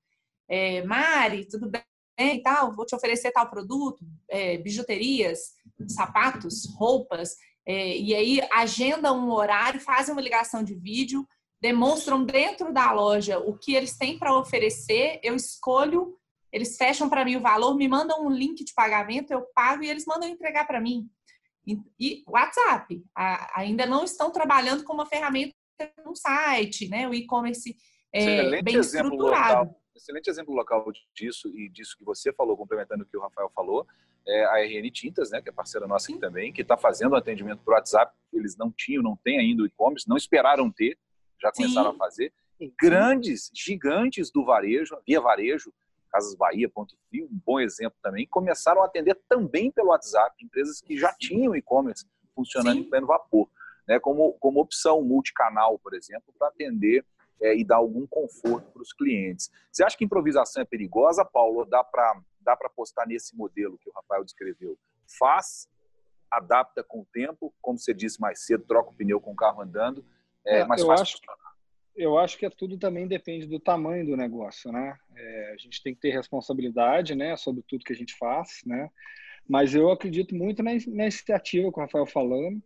É, Mari, tudo bem? E tal, vou te oferecer tal produto, é, bijuterias, sapatos, roupas, é, e aí agenda um horário, fazem uma ligação de vídeo, demonstram dentro da loja o que eles têm para oferecer, eu escolho, eles fecham para mim o valor, me mandam um link de pagamento, eu pago e eles mandam entregar para mim. E, WhatsApp, a, ainda não estão trabalhando com uma ferramenta no site, né? O e-commerce é, bem estruturado. Local, excelente exemplo local disso e disso que você falou, complementando o que o Rafael falou, é a RN Tintas, né, que é parceira nossa aqui também, que está fazendo atendimento por WhatsApp. Eles não tinham, não têm ainda o e-commerce, não esperaram ter, já começaram Sim. a fazer. E grandes, gigantes do varejo, via varejo, Casas Bahia, Ponto Frio, um bom exemplo também, começaram a atender também pelo WhatsApp, empresas que já tinham e-commerce funcionando Sim. em pleno vapor, né, como, como opção multicanal, por exemplo, para atender é, e dar algum conforto para os clientes. Você acha que improvisação é perigosa, Paulo? Dá para dá para apostar nesse modelo que o Rafael descreveu? Faz, adapta com o tempo, como você disse mais cedo, troca o pneu com o carro andando, é, é mais fácil acho, Eu acho que é tudo também depende do tamanho do negócio, né? É, a gente tem que ter responsabilidade, né, sobre tudo que a gente faz, né? Mas eu acredito muito na, na iniciativa que o Rafael falando.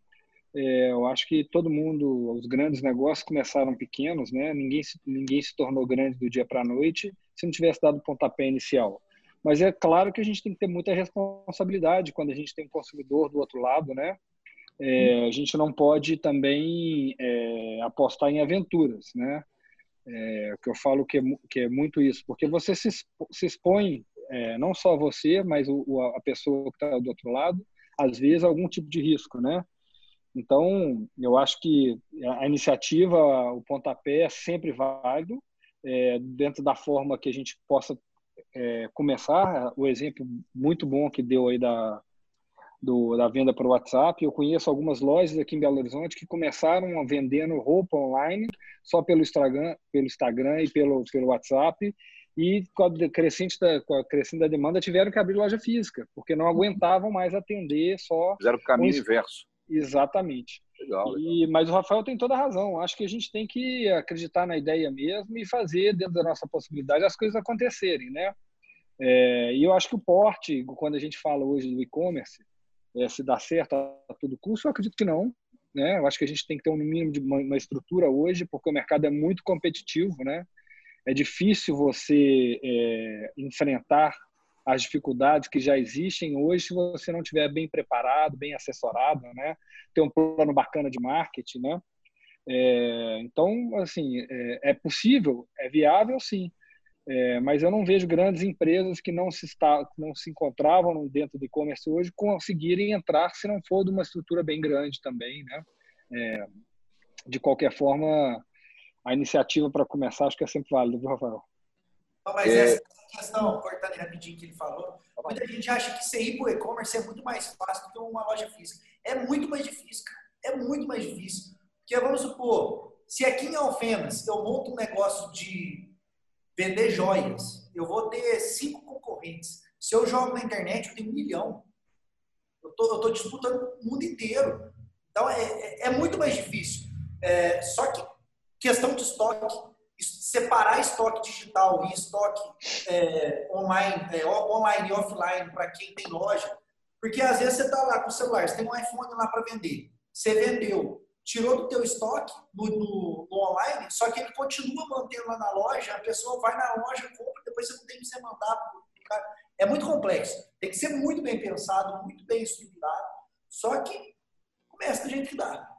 É, eu acho que todo mundo, os grandes negócios começaram pequenos, né? Ninguém se, ninguém se tornou grande do dia para a noite se não tivesse dado o pontapé inicial. Mas é claro que a gente tem que ter muita responsabilidade quando a gente tem um consumidor do outro lado, né? É, a gente não pode também é, apostar em aventuras, né? É, que eu falo que é, que é muito isso, porque você se, se expõe, é, não só você, mas o, a pessoa que está do outro lado, às vezes algum tipo de risco, né? Então, eu acho que a iniciativa, o pontapé é sempre válido, é, dentro da forma que a gente possa é, começar. O exemplo muito bom que deu aí da, do, da venda por WhatsApp. Eu conheço algumas lojas aqui em Belo Horizonte que começaram vendendo roupa online só pelo Instagram, pelo Instagram e pelo, pelo WhatsApp. E com a, crescente da, com a crescente da demanda tiveram que abrir loja física, porque não aguentavam mais atender só. Fizeram o caminho inverso. Exatamente. Legal, legal. E, mas o Rafael tem toda a razão. Acho que a gente tem que acreditar na ideia mesmo e fazer, dentro da nossa possibilidade, as coisas acontecerem, né? É, e eu acho que o porte, quando a gente fala hoje do e-commerce, é, se dá certo a todo custo, eu acredito que não. Né? Eu acho que a gente tem que ter um mínimo de uma, estrutura hoje, porque o mercado é muito competitivo, né? É difícil você é, enfrentar as dificuldades que já existem hoje se você não estiver bem preparado, bem assessorado, né? Ter um plano bacana de marketing, né? É, então, assim, é, é, possível, é viável, sim. É, mas eu não vejo grandes empresas que não se, está, não se encontravam dentro do e-commerce hoje conseguirem entrar se não for de uma estrutura bem grande também, né? É, de qualquer forma, a iniciativa para começar acho que é sempre válida, viu, Rafael? Não, mas é... essa questão, cortando rapidinho que ele falou, muita gente acha que você ir para o e-commerce é muito mais fácil do que uma loja física. É muito mais difícil, cara. É muito mais difícil. Porque vamos supor, se aqui em Alfenas eu monto um negócio de vender joias, eu vou ter cinco concorrentes. Se eu jogo na internet, eu tenho um milhão. Eu tô, tô disputando o mundo inteiro. Então é, é, é muito mais difícil. É, só que questão de estoque, separar estoque digital e estoque é, online, é, online e offline para quem tem loja, porque às vezes você está lá com o celular, você tem um iPhone lá para vender, você vendeu, tirou do teu estoque no, no, no, online, só que ele continua mantendo lá na loja, a pessoa vai na loja, compra, depois você não tem que ser mandado. É muito complexo, tem que ser muito bem pensado, muito bem estruturado, só que começa do jeito que dá.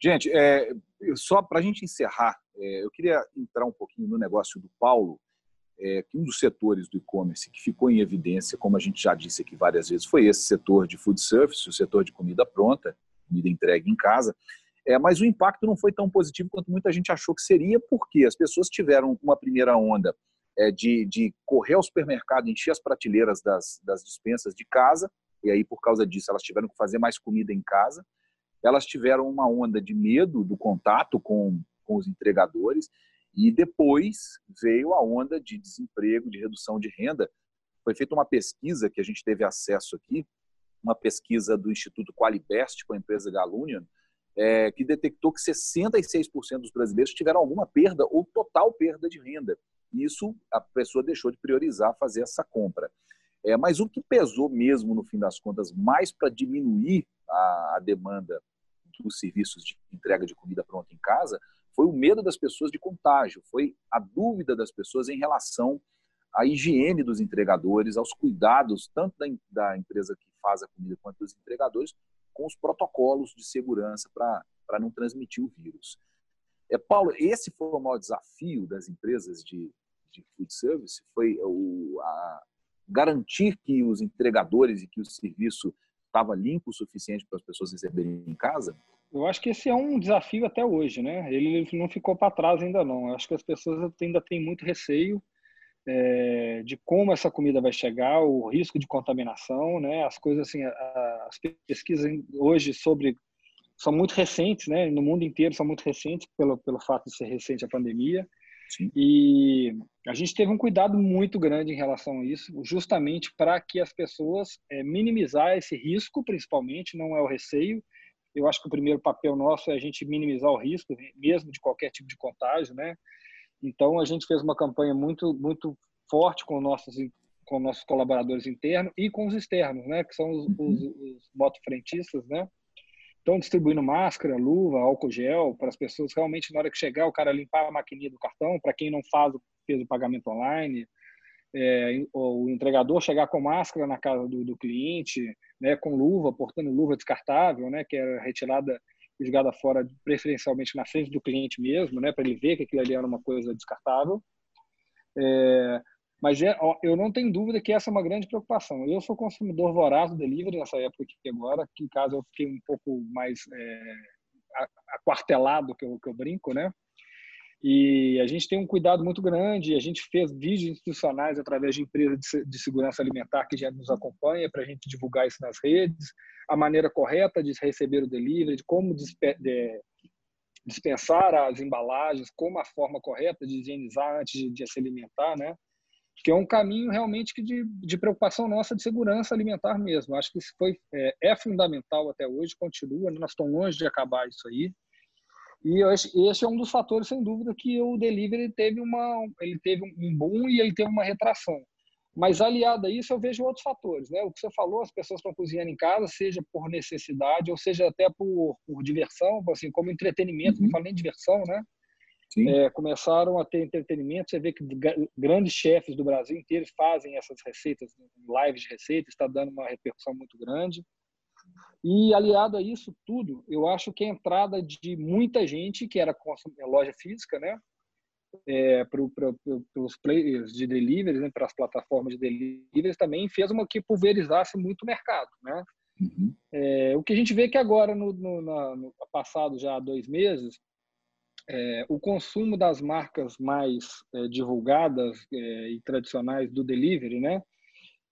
Gente, é, só para a gente encerrar, é, eu queria entrar um pouquinho no negócio do Paulo, é, que um dos setores do e-commerce que ficou em evidência, como a gente já disse aqui várias vezes, foi esse setor de food service, o setor de comida pronta, comida entregue em casa. É, mas o impacto não foi tão positivo quanto muita gente achou que seria, porque as pessoas tiveram uma primeira onda é, de, de correr ao supermercado, encher as prateleiras das, das dispensas de casa, e aí, por causa disso, elas tiveram que fazer mais comida em casa. Elas tiveram uma onda de medo do contato com com os entregadores. E depois veio a onda de desemprego, de redução de renda. Foi feita uma pesquisa que a gente teve acesso aqui, uma pesquisa do Instituto Qualibest com a empresa Galunion, é, que detectou que 66% dos brasileiros tiveram alguma perda ou total perda de renda. Isso a pessoa deixou de priorizar fazer essa compra. É, mas o que pesou mesmo, no fim das contas, mais para diminuir a, a demanda dos serviços de entrega de comida pronta em casa foi o medo das pessoas de contágio, foi a dúvida das pessoas em relação à higiene dos entregadores, aos cuidados tanto da, da empresa que faz a comida quanto dos entregadores com os protocolos de segurança para não transmitir o vírus. É, Paulo, esse foi o maior desafio das empresas de, de food service, foi o, a, garantir que os entregadores e que o serviço estava limpo o suficiente para as pessoas receberem em casa? Eu acho que esse é um desafio até hoje, né? Ele não ficou para trás ainda não. Eu acho que as pessoas ainda têm muito receio é, de como essa comida vai chegar, o risco de contaminação, né? As coisas assim, as pesquisas hoje sobre são muito recentes, né? No mundo inteiro são muito recentes pelo pelo fato de ser recente a pandemia. Sim. E a gente teve um cuidado muito grande em relação a isso, justamente para que as pessoas é, minimizar esse risco, principalmente, não é o receio, eu acho que o primeiro papel nosso é a gente minimizar o risco, mesmo de qualquer tipo de contágio, né? Então a gente fez uma campanha muito muito forte com nossos com nossos colaboradores internos e com os externos, né? Que são os, uhum. os, os motofrentistas, né? Estão distribuindo máscara, luva, álcool gel para as pessoas realmente na hora que chegar o cara limpar a maquininha do cartão, para quem não faz fez o pagamento online, é, o entregador chegar com máscara na casa do, do, cliente, né, com luva, portando luva descartável, né, que era retirada e jogada fora preferencialmente na frente do cliente mesmo, né, para ele ver que aquilo ali era uma coisa descartável. É, mas é, eu não tenho dúvida que essa é uma grande preocupação. Eu sou consumidor voraz do delivery nessa época aqui agora, que em casa eu fiquei um pouco mais é, aquartelado, que eu, que eu brinco, né? E a gente tem um cuidado muito grande. A gente fez vídeos institucionais através de empresas de segurança alimentar que já nos acompanha para a gente divulgar isso nas redes, a maneira correta de receber o delivery, de como dispensar as embalagens, como a forma correta de higienizar antes de, se alimentar, né? Que é um caminho realmente de, de preocupação nossa de segurança alimentar mesmo. Acho que isso foi é, é fundamental até hoje, continua. Nós estamos longe de acabar isso aí. E esse é um dos fatores, sem dúvida, que o delivery teve uma, ele teve um boom e ele teve uma retração. Mas aliado a isso, eu vejo outros fatores, né? O que você falou, as pessoas estão cozinhando em casa, seja por necessidade ou seja até por, por diversão, assim como entretenimento. Uhum. Não falo nem diversão, né? É, começaram a ter entretenimento. Você vê que grandes chefes do Brasil inteiro fazem essas receitas, lives de receitas, está dando uma repercussão muito grande. E aliado a isso tudo, eu acho que a entrada de muita gente que era é, loja física, né, é, para os players de delivery, né, para as plataformas de delivery, também fez uma que pulverizasse muito o mercado, né? Uhum. É, o que a gente vê que agora, no, no, no passado já dois meses, é, o consumo das marcas mais é, divulgadas é, e tradicionais do delivery, né?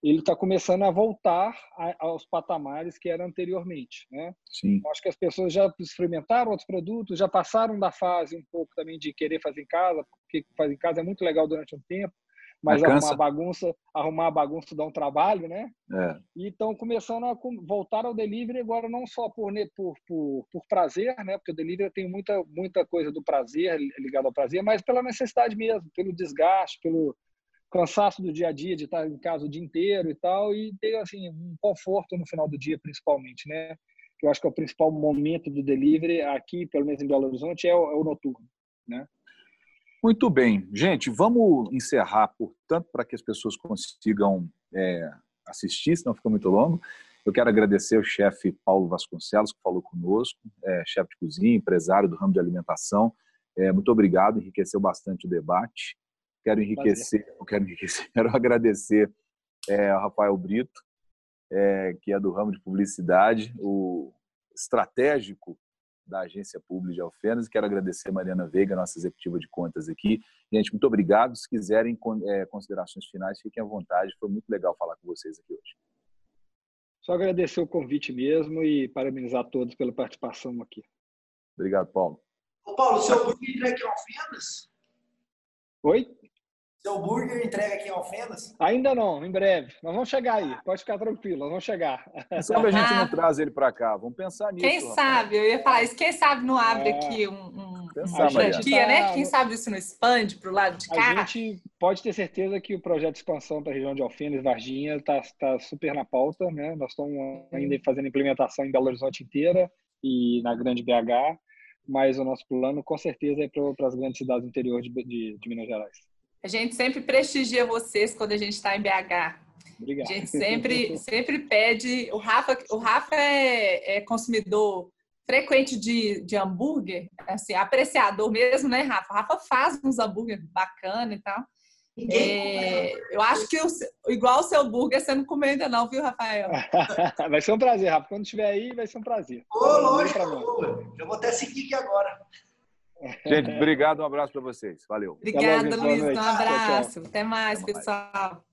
Ele está começando a voltar a, aos patamares que era anteriormente, né? Sim. Acho que as pessoas já experimentaram outros produtos, já passaram da fase um pouco também de querer fazer em casa, porque fazer em casa é muito legal durante um tempo, mas arrumar bagunça, arrumar a bagunça dá um trabalho, né? É. E estão começando a voltar ao delivery agora não só por, por, por, por prazer, né? Porque o delivery tem muita muita coisa do prazer ligado ao prazer, mas pela necessidade mesmo, pelo desgaste, pelo cansaço do dia a dia, de estar em casa o dia inteiro e tal, e ter assim um conforto no final do dia, principalmente, né? Eu acho que é o principal momento do delivery aqui, pelo menos em Belo Horizonte, é o, é o noturno, né? Muito bem, gente, vamos encerrar, portanto, para que as pessoas consigam é, assistir, senão fica muito longo. Eu quero agradecer ao chefe Paulo Vasconcelos, que falou conosco, é, chefe de cozinha, empresário do ramo de alimentação. É, muito obrigado, enriqueceu bastante o debate. Quero enriquecer, eu quero enriquecer, quero agradecer é, ao Rafael Brito, é, que é do ramo de publicidade, o estratégico da Agência Pública de Alfenas. Quero agradecer a Mariana Veiga, nossa executiva de contas aqui. Gente, muito obrigado. Se quiserem é, considerações finais, fiquem à vontade. Foi muito legal falar com vocês aqui hoje. Só agradecer o convite mesmo e parabenizar a todos pela participação aqui. Obrigado, Paulo. Ô, Paulo, seu grupo entrega aqui em Alfenas? Oi? Seu burger entrega aqui em Alfenas? Ainda não, em breve. Nós vamos chegar aí, pode ficar tranquilo, nós vamos chegar. Sabe a gente não traz ele para cá? Vamos pensar nisso. Quem sabe, eu ia falar isso, quem sabe não abre é... aqui um, um, Pensar, franquia, tá... né? Quem sabe isso não expande para o lado de cá? A gente pode ter certeza que o projeto de expansão para a região de Alfenas, Varginha, está tá super na pauta, né? Nós estamos ainda fazendo implementação em Belo Horizonte inteira e na Grande BH, mas o nosso plano com certeza é para as grandes cidades do interior de, de, de Minas Gerais. A gente sempre prestigia vocês quando a gente está em BH. Obrigado. A gente sempre, sempre pede. O Rafa, o Rafa é, é consumidor frequente de, de hambúrguer, assim, apreciador mesmo, né, Rafa? O Rafa faz uns hambúrguer bacana e tal. É, eu acho que o, igual o seu hambúrguer você não comeu ainda não, viu, Rafael? vai ser um prazer, Rafa. Quando estiver aí, vai ser um prazer. Ô, lógico, já vou até seguir aqui agora. Gente, obrigado, um abraço para vocês. Valeu. Obrigada, Luiz. Um abraço. Até mais, pessoal.